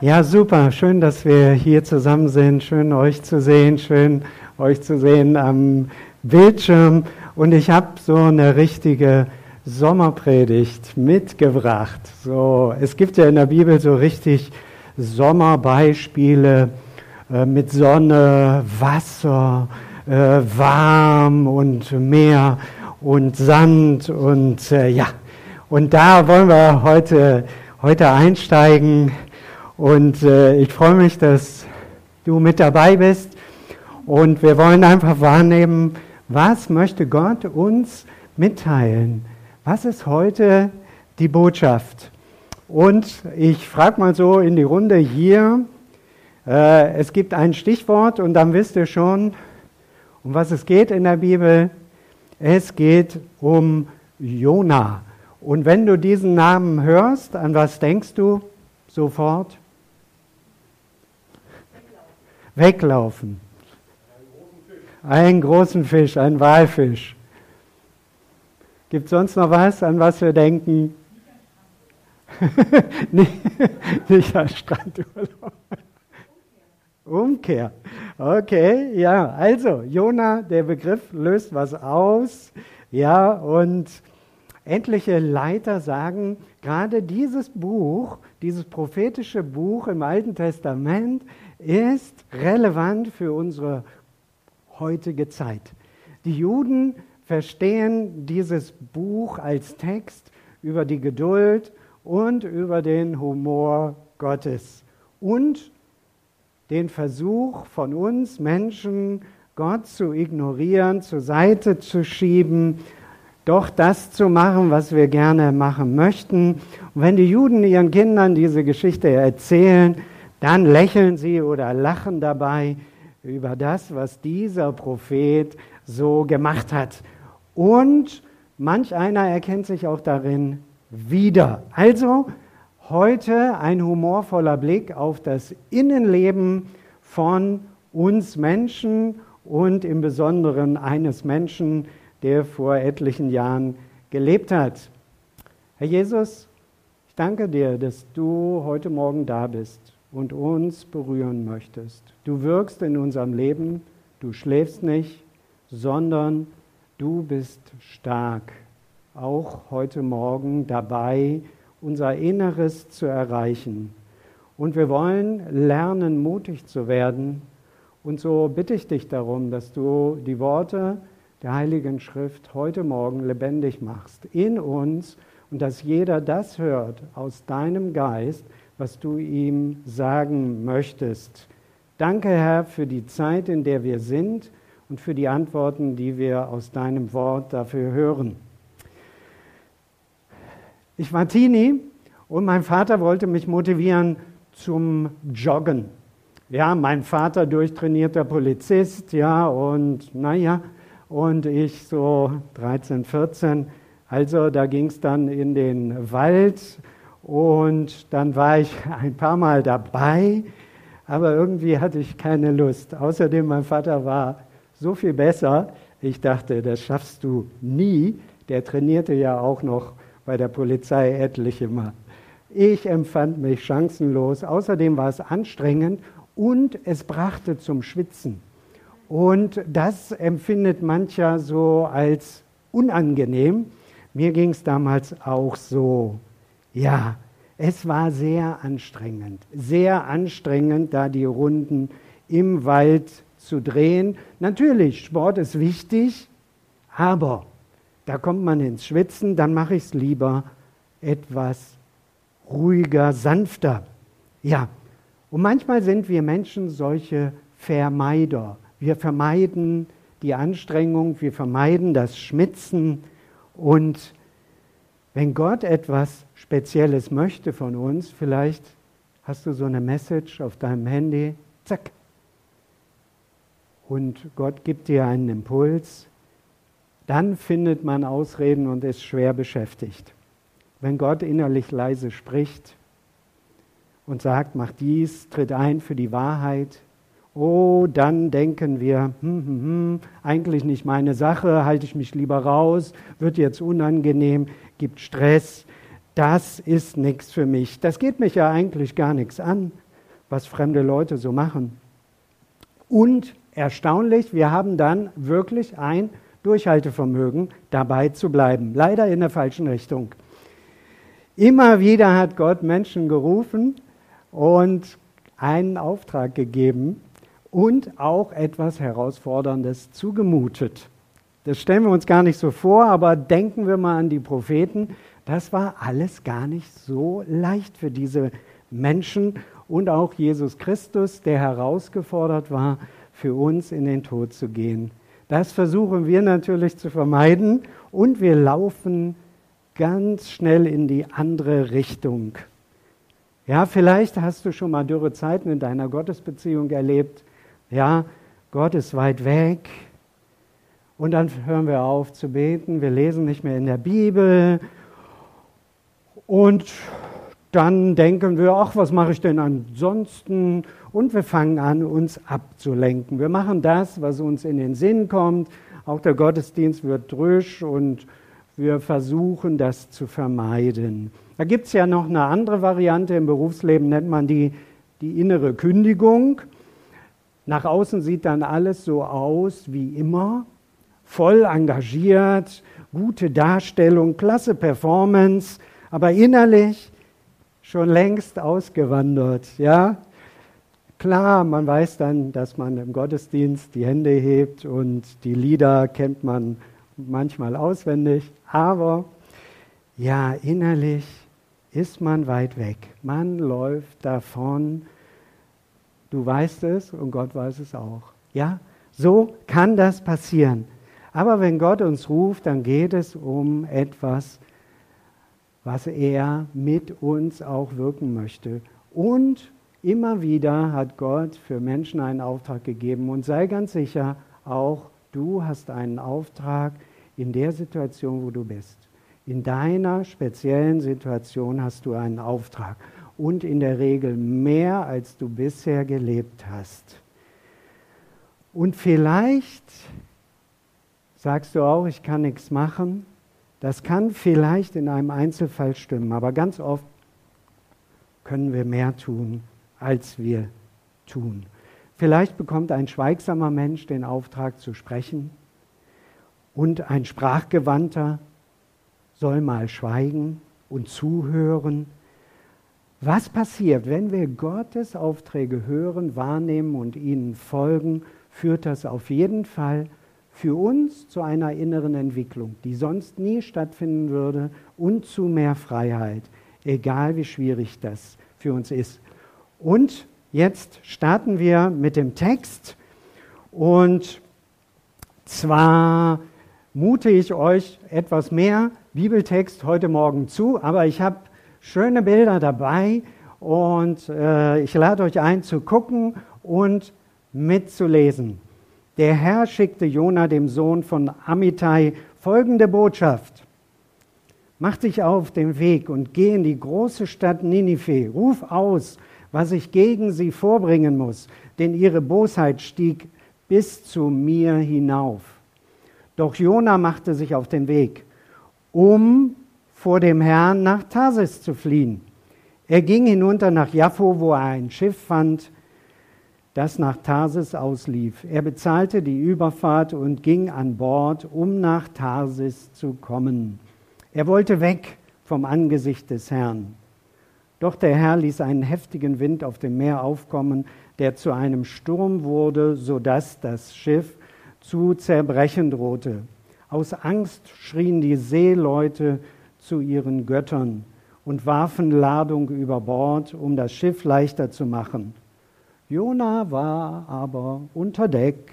Ja, super. Schön, dass wir hier zusammen sind. Schön, euch zu sehen. Schön, euch zu sehen am Bildschirm. Und ich habe so eine richtige Sommerpredigt mitgebracht. So, es gibt ja in der Bibel so richtig Sommerbeispiele äh, mit Sonne, Wasser, äh, warm und Meer und Sand und äh, ja. Und da wollen wir heute, heute einsteigen und äh, ich freue mich, dass du mit dabei bist. Und wir wollen einfach wahrnehmen, was möchte Gott uns mitteilen? Was ist heute die Botschaft? Und ich frage mal so in die Runde hier, äh, es gibt ein Stichwort und dann wisst ihr schon, um was es geht in der Bibel. Es geht um Jona. Und wenn du diesen Namen hörst, an was denkst du sofort? Weglaufen. Einen großen Fisch, einen Walfisch. Gibt es sonst noch was, an was wir denken? nicht, an Strandurlaub. Umkehr. Okay, ja. Also, Jona, der Begriff löst was aus. Ja, und etliche Leiter sagen, gerade dieses Buch, dieses prophetische Buch im Alten Testament ist relevant für unsere heutige Zeit. Die Juden verstehen dieses Buch als Text über die Geduld und über den Humor Gottes und den Versuch von uns Menschen, Gott zu ignorieren, zur Seite zu schieben, doch das zu machen, was wir gerne machen möchten. Und wenn die Juden ihren Kindern diese Geschichte erzählen, dann lächeln sie oder lachen dabei über das, was dieser Prophet so gemacht hat. Und manch einer erkennt sich auch darin wieder. Also heute ein humorvoller Blick auf das Innenleben von uns Menschen und im Besonderen eines Menschen, der vor etlichen Jahren gelebt hat. Herr Jesus, ich danke dir, dass du heute Morgen da bist und uns berühren möchtest. Du wirkst in unserem Leben, du schläfst nicht, sondern du bist stark, auch heute Morgen dabei, unser Inneres zu erreichen. Und wir wollen lernen, mutig zu werden. Und so bitte ich dich darum, dass du die Worte der Heiligen Schrift heute Morgen lebendig machst in uns und dass jeder das hört aus deinem Geist, was du ihm sagen möchtest. Danke, Herr, für die Zeit, in der wir sind und für die Antworten, die wir aus deinem Wort dafür hören. Ich war Teenie und mein Vater wollte mich motivieren zum Joggen. Ja, mein Vater durchtrainierter Polizist, ja, und naja, und ich so 13, 14. Also da ging es dann in den Wald und dann war ich ein paar Mal dabei, aber irgendwie hatte ich keine Lust. Außerdem, mein Vater war so viel besser. Ich dachte, das schaffst du nie. Der trainierte ja auch noch bei der Polizei etliche Mal. Ich empfand mich chancenlos. Außerdem war es anstrengend und es brachte zum Schwitzen. Und das empfindet mancher so als unangenehm. Mir ging es damals auch so. Ja, es war sehr anstrengend, sehr anstrengend, da die Runden im Wald zu drehen. Natürlich, Sport ist wichtig, aber da kommt man ins Schwitzen, dann mache ich es lieber etwas ruhiger, sanfter. Ja, und manchmal sind wir Menschen solche Vermeider. Wir vermeiden die Anstrengung, wir vermeiden das Schmitzen und wenn Gott etwas Spezielles möchte von uns, vielleicht hast du so eine Message auf deinem Handy, zack. Und Gott gibt dir einen Impuls, dann findet man Ausreden und ist schwer beschäftigt. Wenn Gott innerlich leise spricht und sagt, mach dies, tritt ein für die Wahrheit, Oh, dann denken wir, hm, hm, hm, eigentlich nicht meine Sache, halte ich mich lieber raus, wird jetzt unangenehm, gibt Stress. Das ist nichts für mich. Das geht mich ja eigentlich gar nichts an. was fremde Leute so machen. Und erstaunlich, wir haben dann wirklich ein Durchhaltevermögen, dabei zu bleiben. Leider in der falschen Richtung. Immer wieder hat Gott Menschen gerufen und einen Auftrag gegeben und auch etwas Herausforderndes zugemutet. Das stellen wir uns gar nicht so vor, aber denken wir mal an die Propheten. Das war alles gar nicht so leicht für diese Menschen und auch Jesus Christus, der herausgefordert war, für uns in den Tod zu gehen. Das versuchen wir natürlich zu vermeiden und wir laufen ganz schnell in die andere Richtung. Ja, vielleicht hast du schon mal dürre Zeiten in deiner Gottesbeziehung erlebt. Ja, Gott ist weit weg. Und dann hören wir auf zu beten, wir lesen nicht mehr in der Bibel. Und dann denken wir, ach, was mache ich denn ansonsten? Und wir fangen an, uns abzulenken. Wir machen das, was uns in den Sinn kommt. Auch der Gottesdienst wird drüsch und wir versuchen, das zu vermeiden. Da gibt es ja noch eine andere Variante im Berufsleben, nennt man die, die innere Kündigung. Nach außen sieht dann alles so aus wie immer, voll engagiert, gute Darstellung, klasse Performance, aber innerlich schon längst ausgewandert, ja? Klar, man weiß dann, dass man im Gottesdienst die Hände hebt und die Lieder kennt man manchmal auswendig, aber ja, innerlich ist man weit weg. Man läuft davon. Du weißt es und Gott weiß es auch. Ja, so kann das passieren. Aber wenn Gott uns ruft, dann geht es um etwas, was er mit uns auch wirken möchte. Und immer wieder hat Gott für Menschen einen Auftrag gegeben. Und sei ganz sicher, auch du hast einen Auftrag in der Situation, wo du bist. In deiner speziellen Situation hast du einen Auftrag und in der Regel mehr, als du bisher gelebt hast. Und vielleicht sagst du auch, ich kann nichts machen, das kann vielleicht in einem Einzelfall stimmen, aber ganz oft können wir mehr tun, als wir tun. Vielleicht bekommt ein schweigsamer Mensch den Auftrag zu sprechen und ein Sprachgewandter soll mal schweigen und zuhören. Was passiert, wenn wir Gottes Aufträge hören, wahrnehmen und ihnen folgen, führt das auf jeden Fall für uns zu einer inneren Entwicklung, die sonst nie stattfinden würde und zu mehr Freiheit, egal wie schwierig das für uns ist. Und jetzt starten wir mit dem Text und zwar mute ich euch etwas mehr Bibeltext heute Morgen zu, aber ich habe schöne Bilder dabei und äh, ich lade euch ein zu gucken und mitzulesen. Der Herr schickte Jona, dem Sohn von Amittai, folgende Botschaft. Mach dich auf den Weg und geh in die große Stadt Ninive. Ruf aus, was ich gegen sie vorbringen muss, denn ihre Bosheit stieg bis zu mir hinauf. Doch Jona machte sich auf den Weg, um vor dem Herrn nach Tarsis zu fliehen. Er ging hinunter nach Jaffo, wo er ein Schiff fand, das nach Tarsis auslief. Er bezahlte die Überfahrt und ging an Bord, um nach Tarsis zu kommen. Er wollte weg vom Angesicht des Herrn. Doch der Herr ließ einen heftigen Wind auf dem Meer aufkommen, der zu einem Sturm wurde, so dass das Schiff zu zerbrechen drohte. Aus Angst schrien die Seeleute zu ihren Göttern und warfen Ladung über Bord, um das Schiff leichter zu machen. Jona war aber unter Deck,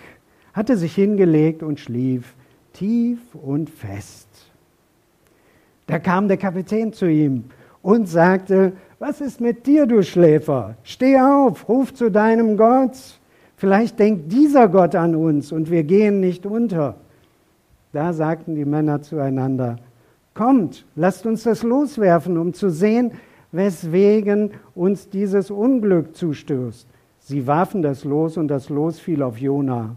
hatte sich hingelegt und schlief tief und fest. Da kam der Kapitän zu ihm und sagte, was ist mit dir, du Schläfer? Steh auf, ruf zu deinem Gott. Vielleicht denkt dieser Gott an uns und wir gehen nicht unter. Da sagten die Männer zueinander, kommt, lasst uns das loswerfen, um zu sehen, weswegen uns dieses Unglück zustößt. Sie warfen das Los und das Los fiel auf Jona.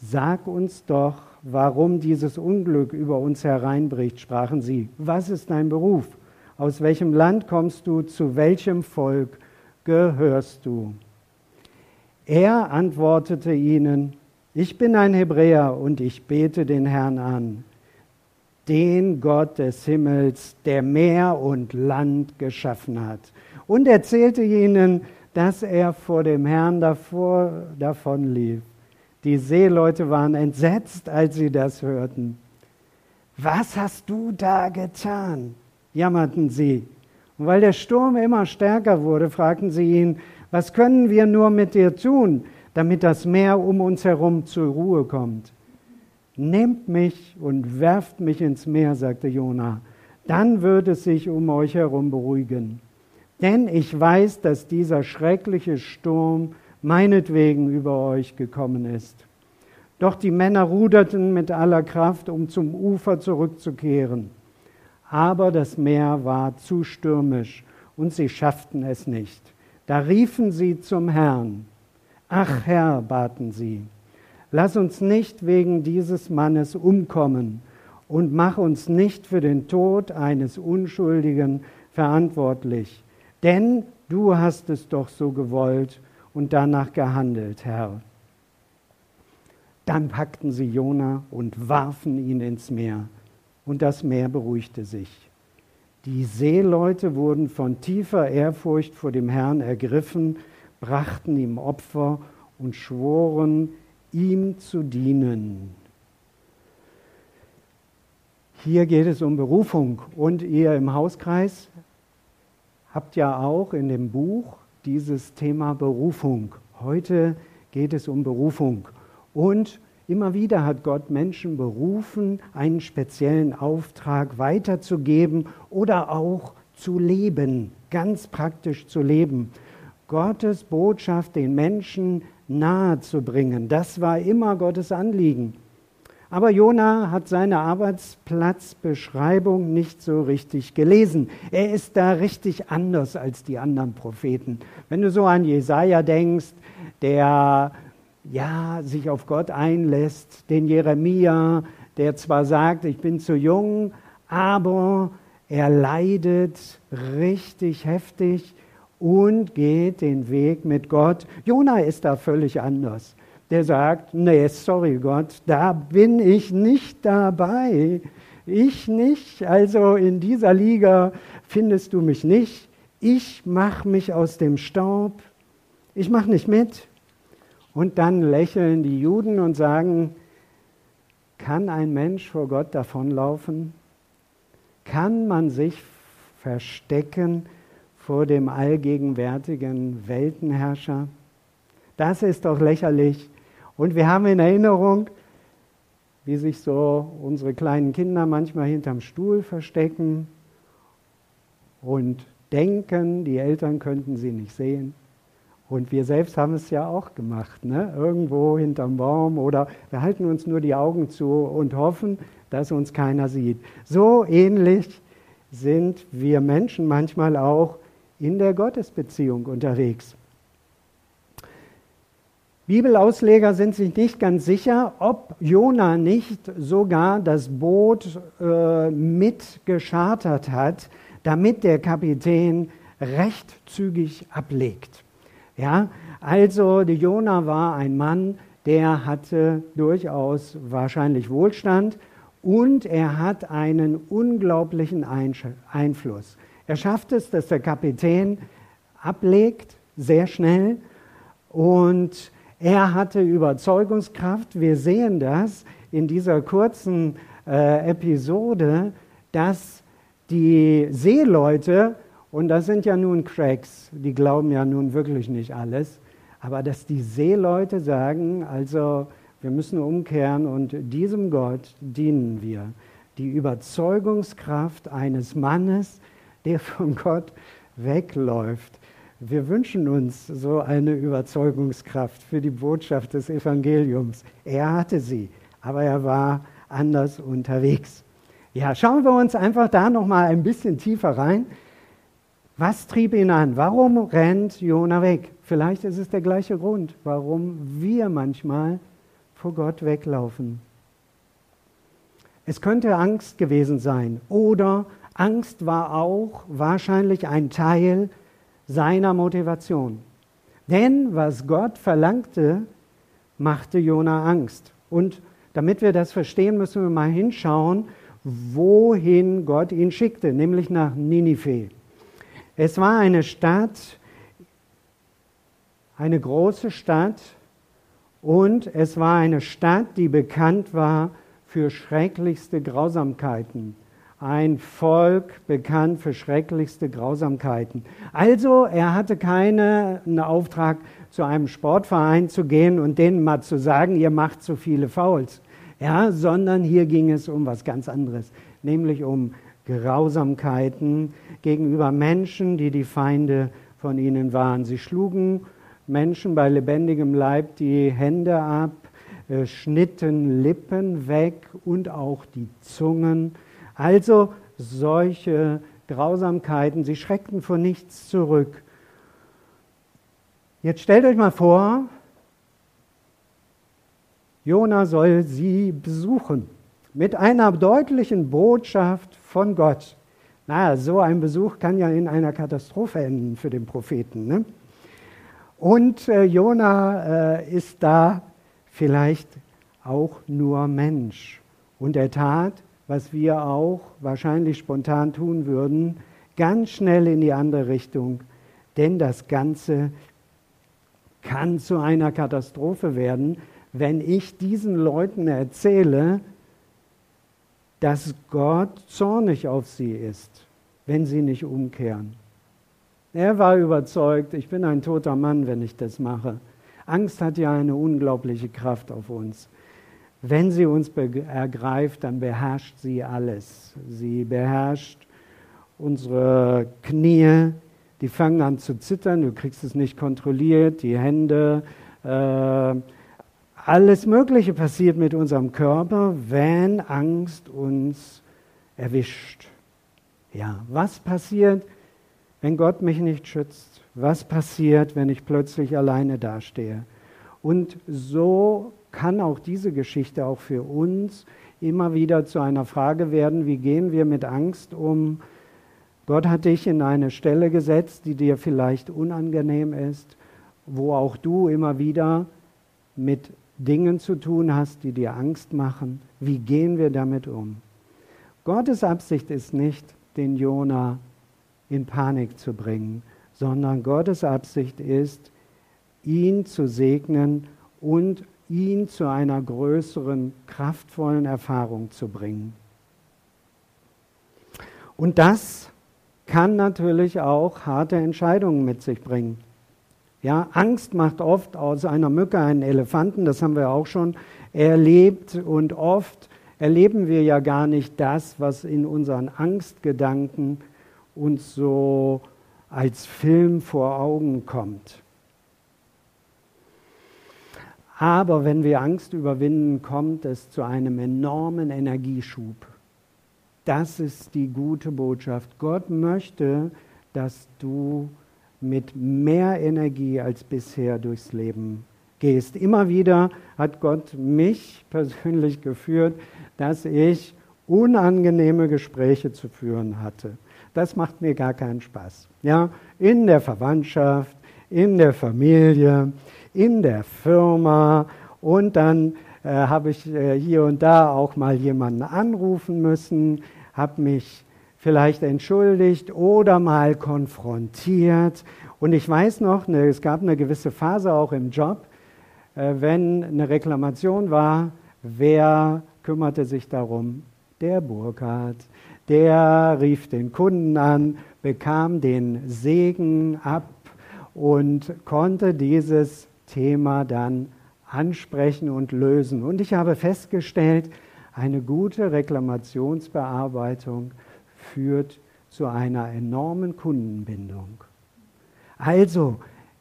Sag uns doch, warum dieses Unglück über uns hereinbricht, sprachen sie. Was ist dein Beruf? Aus welchem Land kommst du? Zu welchem Volk gehörst du? Er antwortete ihnen, ich bin ein Hebräer und ich bete den Herrn an, den Gott des Himmels, der Meer und Land geschaffen hat. Und erzählte ihnen, dass er vor dem Herrn davor davonlief. Die Seeleute waren entsetzt, als sie das hörten. Was hast du da getan? jammerten sie. Und weil der Sturm immer stärker wurde, fragten sie ihn, was können wir nur mit dir tun, damit das Meer um uns herum zur Ruhe kommt? Nehmt mich und werft mich ins Meer, sagte Jona, dann wird es sich um euch herum beruhigen. Denn ich weiß, dass dieser schreckliche Sturm meinetwegen über euch gekommen ist. Doch die Männer ruderten mit aller Kraft, um zum Ufer zurückzukehren. Aber das Meer war zu stürmisch und sie schafften es nicht. Da riefen sie zum Herrn. Ach Herr, baten sie, lass uns nicht wegen dieses Mannes umkommen und mach uns nicht für den Tod eines Unschuldigen verantwortlich. Denn du hast es doch so gewollt und danach gehandelt, Herr. Dann packten sie Jona und warfen ihn ins Meer, und das Meer beruhigte sich. Die Seeleute wurden von tiefer Ehrfurcht vor dem Herrn ergriffen, brachten ihm Opfer und schworen, ihm zu dienen. Hier geht es um Berufung und ihr im Hauskreis habt ja auch in dem Buch dieses Thema Berufung. Heute geht es um Berufung. Und immer wieder hat Gott Menschen berufen, einen speziellen Auftrag weiterzugeben oder auch zu leben, ganz praktisch zu leben. Gottes Botschaft den Menschen nahe zu bringen, das war immer Gottes Anliegen. Aber Jona hat seine Arbeitsplatzbeschreibung nicht so richtig gelesen. Er ist da richtig anders als die anderen Propheten. Wenn du so an Jesaja denkst, der ja sich auf Gott einlässt, den Jeremia, der zwar sagt, ich bin zu jung, aber er leidet richtig heftig und geht den Weg mit Gott. Jona ist da völlig anders der sagt, nee, sorry Gott, da bin ich nicht dabei. Ich nicht, also in dieser Liga findest du mich nicht. Ich mache mich aus dem Staub. Ich mache nicht mit. Und dann lächeln die Juden und sagen, kann ein Mensch vor Gott davonlaufen? Kann man sich verstecken vor dem allgegenwärtigen Weltenherrscher? Das ist doch lächerlich. Und wir haben in Erinnerung, wie sich so unsere kleinen Kinder manchmal hinterm Stuhl verstecken und denken, die Eltern könnten sie nicht sehen. Und wir selbst haben es ja auch gemacht, ne? irgendwo hinterm Baum oder wir halten uns nur die Augen zu und hoffen, dass uns keiner sieht. So ähnlich sind wir Menschen manchmal auch in der Gottesbeziehung unterwegs. Bibelausleger sind sich nicht ganz sicher, ob Jona nicht sogar das Boot äh, mit hat, damit der Kapitän recht zügig ablegt. Ja, also Jona war ein Mann, der hatte durchaus wahrscheinlich Wohlstand und er hat einen unglaublichen Einfluss. Er schafft es, dass der Kapitän ablegt, sehr schnell und er hatte Überzeugungskraft. Wir sehen das in dieser kurzen äh, Episode, dass die Seeleute, und das sind ja nun Cracks, die glauben ja nun wirklich nicht alles, aber dass die Seeleute sagen, also wir müssen umkehren und diesem Gott dienen wir. Die Überzeugungskraft eines Mannes, der von Gott wegläuft. Wir wünschen uns so eine Überzeugungskraft für die Botschaft des Evangeliums. Er hatte sie, aber er war anders unterwegs. Ja, schauen wir uns einfach da noch mal ein bisschen tiefer rein. Was trieb ihn an? Warum rennt Jona weg? Vielleicht ist es der gleiche Grund, warum wir manchmal vor Gott weglaufen. Es könnte Angst gewesen sein oder Angst war auch wahrscheinlich ein Teil seiner Motivation. Denn was Gott verlangte, machte Jona Angst. Und damit wir das verstehen, müssen wir mal hinschauen, wohin Gott ihn schickte, nämlich nach Ninive. Es war eine Stadt, eine große Stadt, und es war eine Stadt, die bekannt war für schrecklichste Grausamkeiten. Ein Volk bekannt für schrecklichste Grausamkeiten. Also er hatte keinen Auftrag, zu einem Sportverein zu gehen und denen mal zu sagen, ihr macht zu viele Fouls. Ja, sondern hier ging es um was ganz anderes, nämlich um Grausamkeiten gegenüber Menschen, die die Feinde von ihnen waren. Sie schlugen Menschen bei lebendigem Leib die Hände ab, äh, schnitten Lippen weg und auch die Zungen. Also solche Grausamkeiten, sie schreckten vor nichts zurück. Jetzt stellt euch mal vor, Jona soll sie besuchen mit einer deutlichen Botschaft von Gott. Na, so ein Besuch kann ja in einer Katastrophe enden für den Propheten. Ne? Und äh, Jona äh, ist da vielleicht auch nur Mensch. Und er tat, was wir auch wahrscheinlich spontan tun würden, ganz schnell in die andere Richtung. Denn das Ganze kann zu einer Katastrophe werden, wenn ich diesen Leuten erzähle, dass Gott zornig auf sie ist, wenn sie nicht umkehren. Er war überzeugt, ich bin ein toter Mann, wenn ich das mache. Angst hat ja eine unglaubliche Kraft auf uns. Wenn sie uns ergreift, dann beherrscht sie alles. Sie beherrscht unsere Knie, die fangen an zu zittern, du kriegst es nicht kontrolliert, die Hände, äh, alles Mögliche passiert mit unserem Körper, wenn Angst uns erwischt. Ja, was passiert, wenn Gott mich nicht schützt? Was passiert, wenn ich plötzlich alleine dastehe? Und so kann auch diese Geschichte auch für uns immer wieder zu einer Frage werden, wie gehen wir mit Angst um? Gott hat dich in eine Stelle gesetzt, die dir vielleicht unangenehm ist, wo auch du immer wieder mit Dingen zu tun hast, die dir Angst machen. Wie gehen wir damit um? Gottes Absicht ist nicht, den Jona in Panik zu bringen, sondern Gottes Absicht ist, ihn zu segnen und ihn zu einer größeren, kraftvollen Erfahrung zu bringen. Und das kann natürlich auch harte Entscheidungen mit sich bringen. Ja, Angst macht oft aus einer Mücke einen Elefanten, das haben wir auch schon erlebt und oft erleben wir ja gar nicht das, was in unseren Angstgedanken uns so als Film vor Augen kommt. Aber wenn wir Angst überwinden, kommt es zu einem enormen Energieschub. Das ist die gute Botschaft. Gott möchte, dass du mit mehr Energie als bisher durchs Leben gehst. Immer wieder hat Gott mich persönlich geführt, dass ich unangenehme Gespräche zu führen hatte. Das macht mir gar keinen Spaß. Ja, in der Verwandtschaft, in der Familie, in der Firma und dann äh, habe ich äh, hier und da auch mal jemanden anrufen müssen, habe mich vielleicht entschuldigt oder mal konfrontiert. Und ich weiß noch, ne, es gab eine gewisse Phase auch im Job, äh, wenn eine Reklamation war, wer kümmerte sich darum? Der Burkhardt. Der rief den Kunden an, bekam den Segen ab und konnte dieses Thema dann ansprechen und lösen. Und ich habe festgestellt, eine gute Reklamationsbearbeitung führt zu einer enormen Kundenbindung. Also,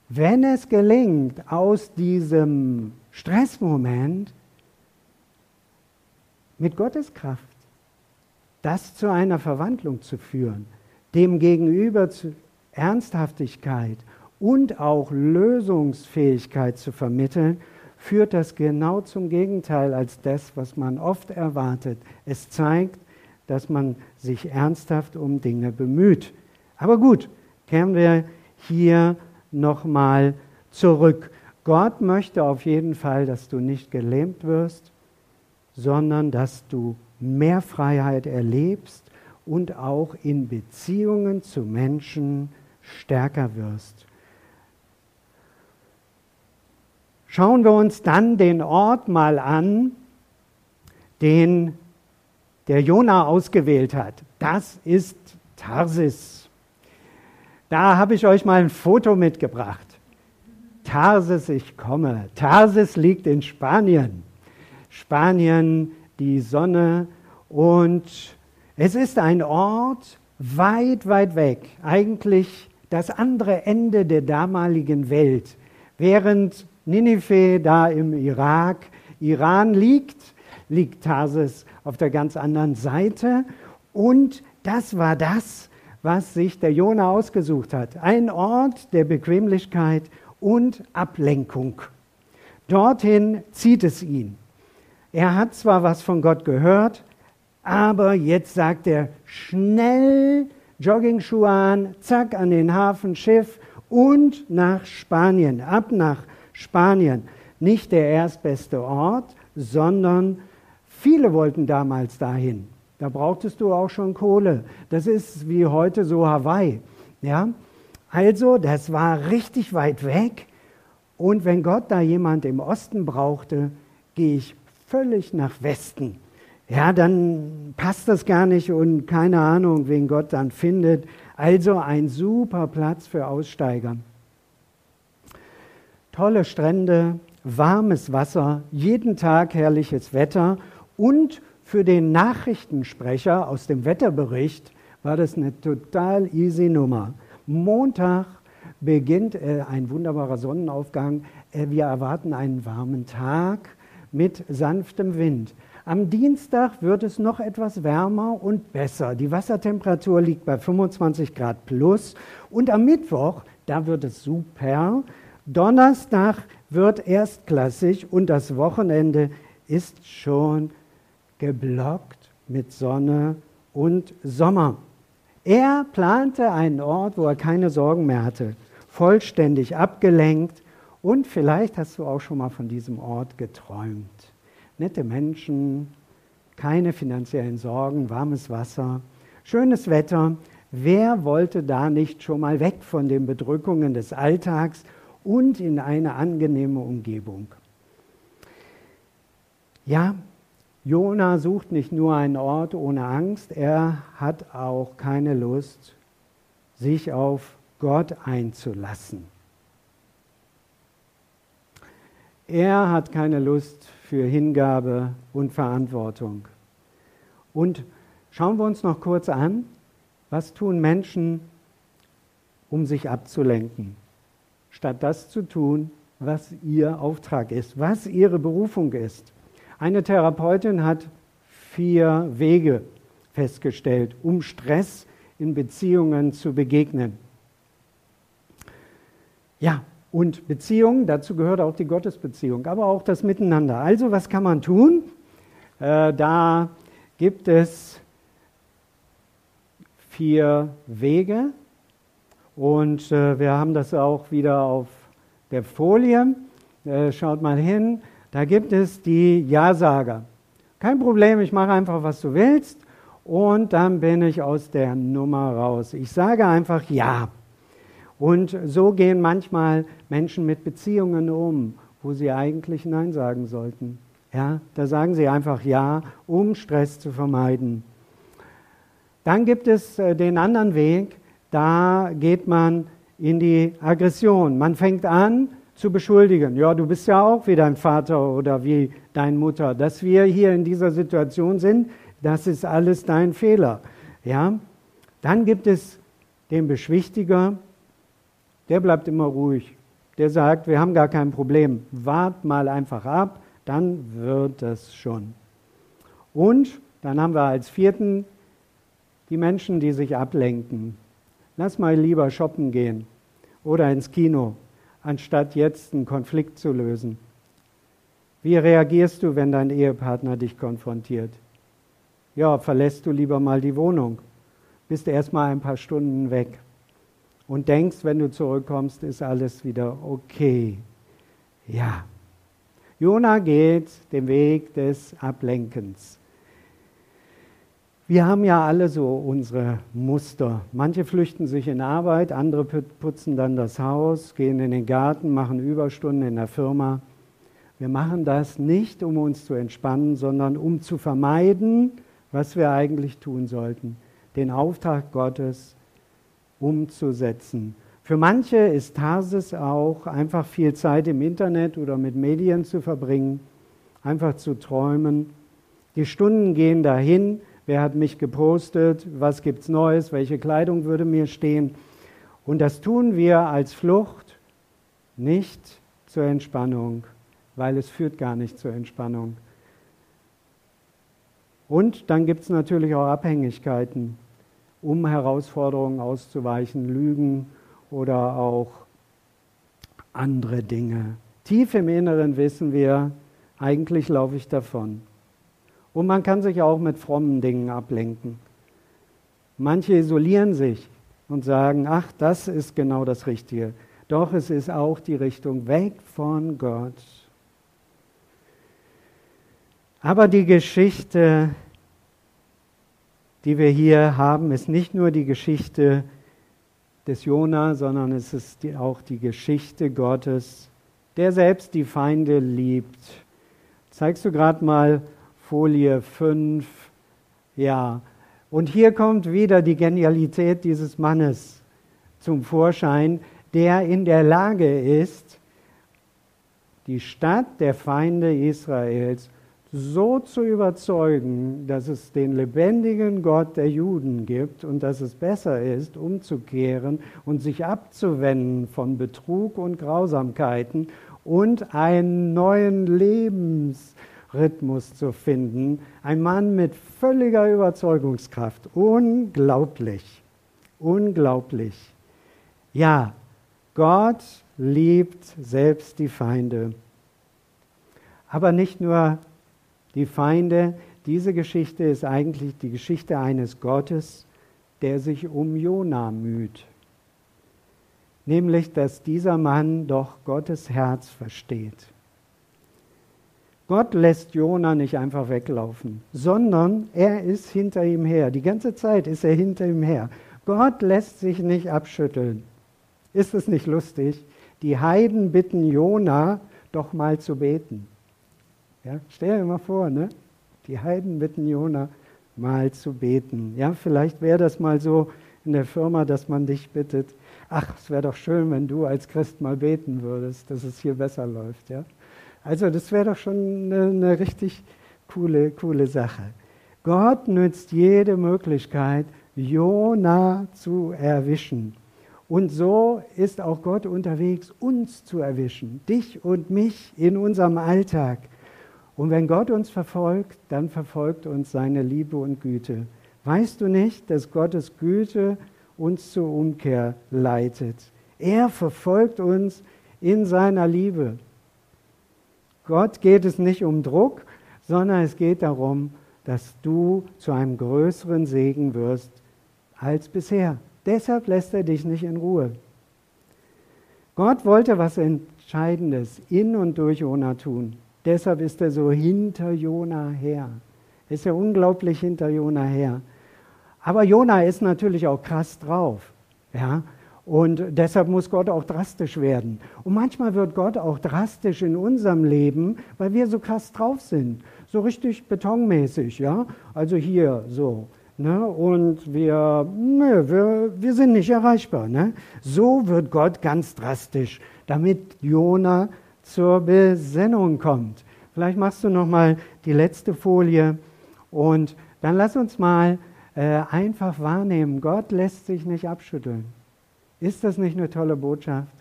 wenn es gelingt, aus diesem Stressmoment mit Gottes Kraft das zu einer Verwandlung zu führen, dem Gegenüber zu Ernsthaftigkeit und auch Lösungsfähigkeit zu vermitteln, führt das genau zum Gegenteil als das, was man oft erwartet. Es zeigt, dass man sich ernsthaft um Dinge bemüht. Aber gut, kehren wir hier nochmal zurück. Gott möchte auf jeden Fall, dass du nicht gelähmt wirst, sondern dass du mehr Freiheit erlebst und auch in Beziehungen zu Menschen stärker wirst. Schauen wir uns dann den Ort mal an, den der Jona ausgewählt hat. Das ist Tarsis. Da habe ich euch mal ein Foto mitgebracht. Tarsis, ich komme. Tarsis liegt in Spanien. Spanien, die Sonne und es ist ein Ort weit, weit weg, eigentlich das andere Ende der damaligen Welt. Während Ninive da im Irak, Iran liegt, liegt Tarsis auf der ganz anderen Seite. Und das war das, was sich der Jona ausgesucht hat. Ein Ort der Bequemlichkeit und Ablenkung. Dorthin zieht es ihn. Er hat zwar was von Gott gehört, aber jetzt sagt er schnell Joggingschuhe an, zack an den Hafen, Schiff und nach Spanien, ab nach Spanien. Nicht der erstbeste Ort, sondern viele wollten damals dahin. Da brauchtest du auch schon Kohle. Das ist wie heute so Hawaii. Ja? Also, das war richtig weit weg. Und wenn Gott da jemand im Osten brauchte, gehe ich völlig nach Westen. Ja, dann passt das gar nicht und keine Ahnung, wen Gott dann findet. Also ein super Platz für Aussteiger. Tolle Strände, warmes Wasser, jeden Tag herrliches Wetter und für den Nachrichtensprecher aus dem Wetterbericht war das eine total easy Nummer. Montag beginnt äh, ein wunderbarer Sonnenaufgang. Äh, wir erwarten einen warmen Tag mit sanftem Wind. Am Dienstag wird es noch etwas wärmer und besser. Die Wassertemperatur liegt bei 25 Grad plus. Und am Mittwoch, da wird es super. Donnerstag wird erstklassig und das Wochenende ist schon geblockt mit Sonne und Sommer. Er plante einen Ort, wo er keine Sorgen mehr hatte, vollständig abgelenkt und vielleicht hast du auch schon mal von diesem Ort geträumt nette Menschen, keine finanziellen Sorgen, warmes Wasser, schönes Wetter. Wer wollte da nicht schon mal weg von den Bedrückungen des Alltags und in eine angenehme Umgebung? Ja, Jona sucht nicht nur einen Ort ohne Angst, er hat auch keine Lust, sich auf Gott einzulassen. Er hat keine Lust, für Hingabe und Verantwortung. Und schauen wir uns noch kurz an, was tun Menschen, um sich abzulenken, statt das zu tun, was ihr Auftrag ist, was ihre Berufung ist. Eine Therapeutin hat vier Wege festgestellt, um Stress in Beziehungen zu begegnen. Ja, und Beziehungen, dazu gehört auch die Gottesbeziehung, aber auch das Miteinander. Also was kann man tun? Äh, da gibt es vier Wege und äh, wir haben das auch wieder auf der Folie. Äh, schaut mal hin, da gibt es die Ja-Sager. Kein Problem, ich mache einfach, was du willst und dann bin ich aus der Nummer raus. Ich sage einfach Ja. Und so gehen manchmal Menschen mit Beziehungen um, wo sie eigentlich Nein sagen sollten. Ja, da sagen sie einfach Ja, um Stress zu vermeiden. Dann gibt es äh, den anderen Weg, da geht man in die Aggression. Man fängt an zu beschuldigen. Ja, du bist ja auch wie dein Vater oder wie deine Mutter. Dass wir hier in dieser Situation sind, das ist alles dein Fehler. Ja? Dann gibt es den Beschwichtiger, der bleibt immer ruhig. Der sagt, wir haben gar kein Problem. Wart mal einfach ab, dann wird es schon. Und dann haben wir als vierten die Menschen, die sich ablenken. Lass mal lieber shoppen gehen oder ins Kino, anstatt jetzt einen Konflikt zu lösen. Wie reagierst du, wenn dein Ehepartner dich konfrontiert? Ja, verlässt du lieber mal die Wohnung, bist erst mal ein paar Stunden weg. und denkst, wenn du zurückkommst, ist alles wieder okay. Ja. Jona geht den Weg des Ablenkens. Wir haben ja alle so unsere Muster. Manche flüchten sich in Arbeit, andere putzen dann das Haus, gehen in den Garten, machen Überstunden in der Firma. Wir machen das nicht, um uns zu entspannen, sondern um zu vermeiden, was wir eigentlich tun sollten, den Auftrag Gottes umzusetzen. Für manche ist Tarsis auch einfach viel Zeit im Internet oder mit Medien zu verbringen, einfach zu träumen. Die Stunden gehen dahin, wer hat mich gepostet, was gibt's Neues, welche Kleidung würde mir stehen. Und das tun wir als Flucht nicht zur Entspannung, weil es führt gar nicht zur Entspannung. Und dann gibt es natürlich auch Abhängigkeiten, um Herausforderungen auszuweichen, Lügen oder auch andere Dinge. Tief im Inneren wissen wir, eigentlich laufe ich davon. Und man kann sich auch mit frommen Dingen ablenken. Manche isolieren sich und sagen, ach, das ist genau das Richtige. Doch es ist auch die Richtung weg von Gott. Aber die Geschichte, die wir hier haben, ist nicht nur die Geschichte des Jona, sondern es ist auch die Geschichte Gottes, der selbst die Feinde liebt. Zeigst du gerade mal Folie 5. Ja, und hier kommt wieder die Genialität dieses Mannes zum Vorschein, der in der Lage ist, die Stadt der Feinde Israels so zu überzeugen, dass es den lebendigen Gott der Juden gibt und dass es besser ist, umzukehren und sich abzuwenden von Betrug und Grausamkeiten und einen neuen Lebens Rhythmus zu finden. Ein Mann mit völliger Überzeugungskraft. Unglaublich. Unglaublich. Ja, Gott liebt selbst die Feinde. Aber nicht nur die Feinde. Diese Geschichte ist eigentlich die Geschichte eines Gottes, der sich um Jona müht. Nämlich, dass dieser Mann doch Gottes Herz versteht. Gott lässt Jona nicht einfach weglaufen, sondern er ist hinter ihm her. Die ganze Zeit ist er hinter ihm her. Gott lässt sich nicht abschütteln. Ist es nicht lustig? Die Heiden bitten Jona, doch mal zu beten. Ja, stell dir mal vor, ne? Die Heiden bitten Jona, mal zu beten. Ja, vielleicht wäre das mal so in der Firma, dass man dich bittet. Ach, es wäre doch schön, wenn du als Christ mal beten würdest, dass es hier besser läuft. Ja? Also das wäre doch schon eine, eine richtig coole, coole Sache. Gott nützt jede Möglichkeit, Jona zu erwischen. Und so ist auch Gott unterwegs, uns zu erwischen, dich und mich in unserem Alltag. Und wenn Gott uns verfolgt, dann verfolgt uns seine Liebe und Güte. Weißt du nicht, dass Gottes Güte uns zur Umkehr leitet? Er verfolgt uns in seiner Liebe. Gott geht es nicht um Druck, sondern es geht darum, dass du zu einem größeren Segen wirst als bisher. Deshalb lässt er dich nicht in Ruhe. Gott wollte was Entscheidendes in und durch Jona tun. Deshalb ist er so hinter Jona her. Ist ja unglaublich hinter Jona her. Aber Jona ist natürlich auch krass drauf. Ja? Und deshalb muss Gott auch drastisch werden. Und manchmal wird Gott auch drastisch in unserem Leben, weil wir so krass drauf sind. So richtig betonmäßig, ja? Also hier so. Ne? Und wir, ne, wir, wir sind nicht erreichbar. Ne? So wird Gott ganz drastisch, damit Jona zur Besinnung kommt. Vielleicht machst du noch mal die letzte Folie und dann lass uns mal äh, einfach wahrnehmen. Gott lässt sich nicht abschütteln. Ist das nicht eine tolle Botschaft?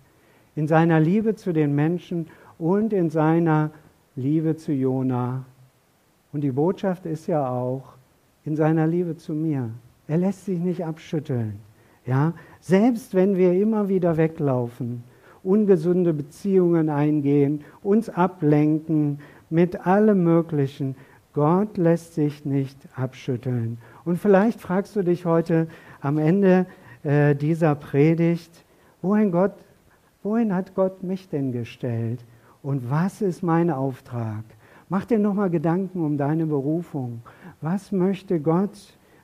In seiner Liebe zu den Menschen und in seiner Liebe zu Jona. Und die Botschaft ist ja auch in seiner Liebe zu mir. Er lässt sich nicht abschütteln. Ja, selbst wenn wir immer wieder weglaufen, ungesunde Beziehungen eingehen, uns ablenken mit allem Möglichen, Gott lässt sich nicht abschütteln. Und vielleicht fragst du dich heute am Ende äh, dieser Predigt, wohin, Gott, wohin hat Gott mich denn gestellt? Und was ist mein Auftrag? Mach dir nochmal Gedanken um deine Berufung. Was möchte Gott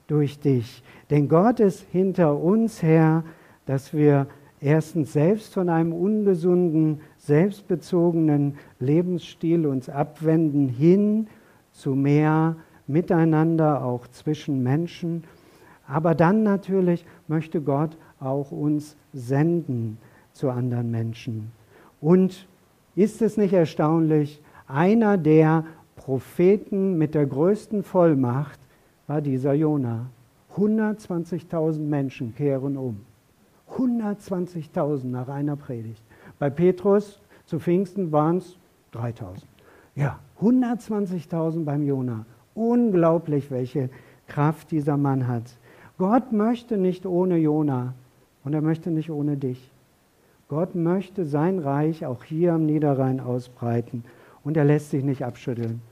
durch dich? Denn Gott ist hinter uns her, dass wir erstens selbst von einem ungesunden, selbstbezogenen Lebensstil uns abwenden hin zu mehr Miteinander, auch zwischen Menschen. Aber dann natürlich möchte Gott auch uns senden zu anderen Menschen. Und ist es nicht erstaunlich, einer der Propheten mit der größten Vollmacht war dieser Jona. 120.000 Menschen kehren um. 120.000 nach einer Predigt. Bei Petrus zu Pfingsten waren es 3.000. Ja, 120.000 beim Jona. Unglaublich, welche Kraft dieser Mann hat. Gott möchte nicht ohne Jona und er möchte nicht ohne dich. Gott möchte sein Reich auch hier am Niederrhein ausbreiten und er lässt sich nicht abschütteln.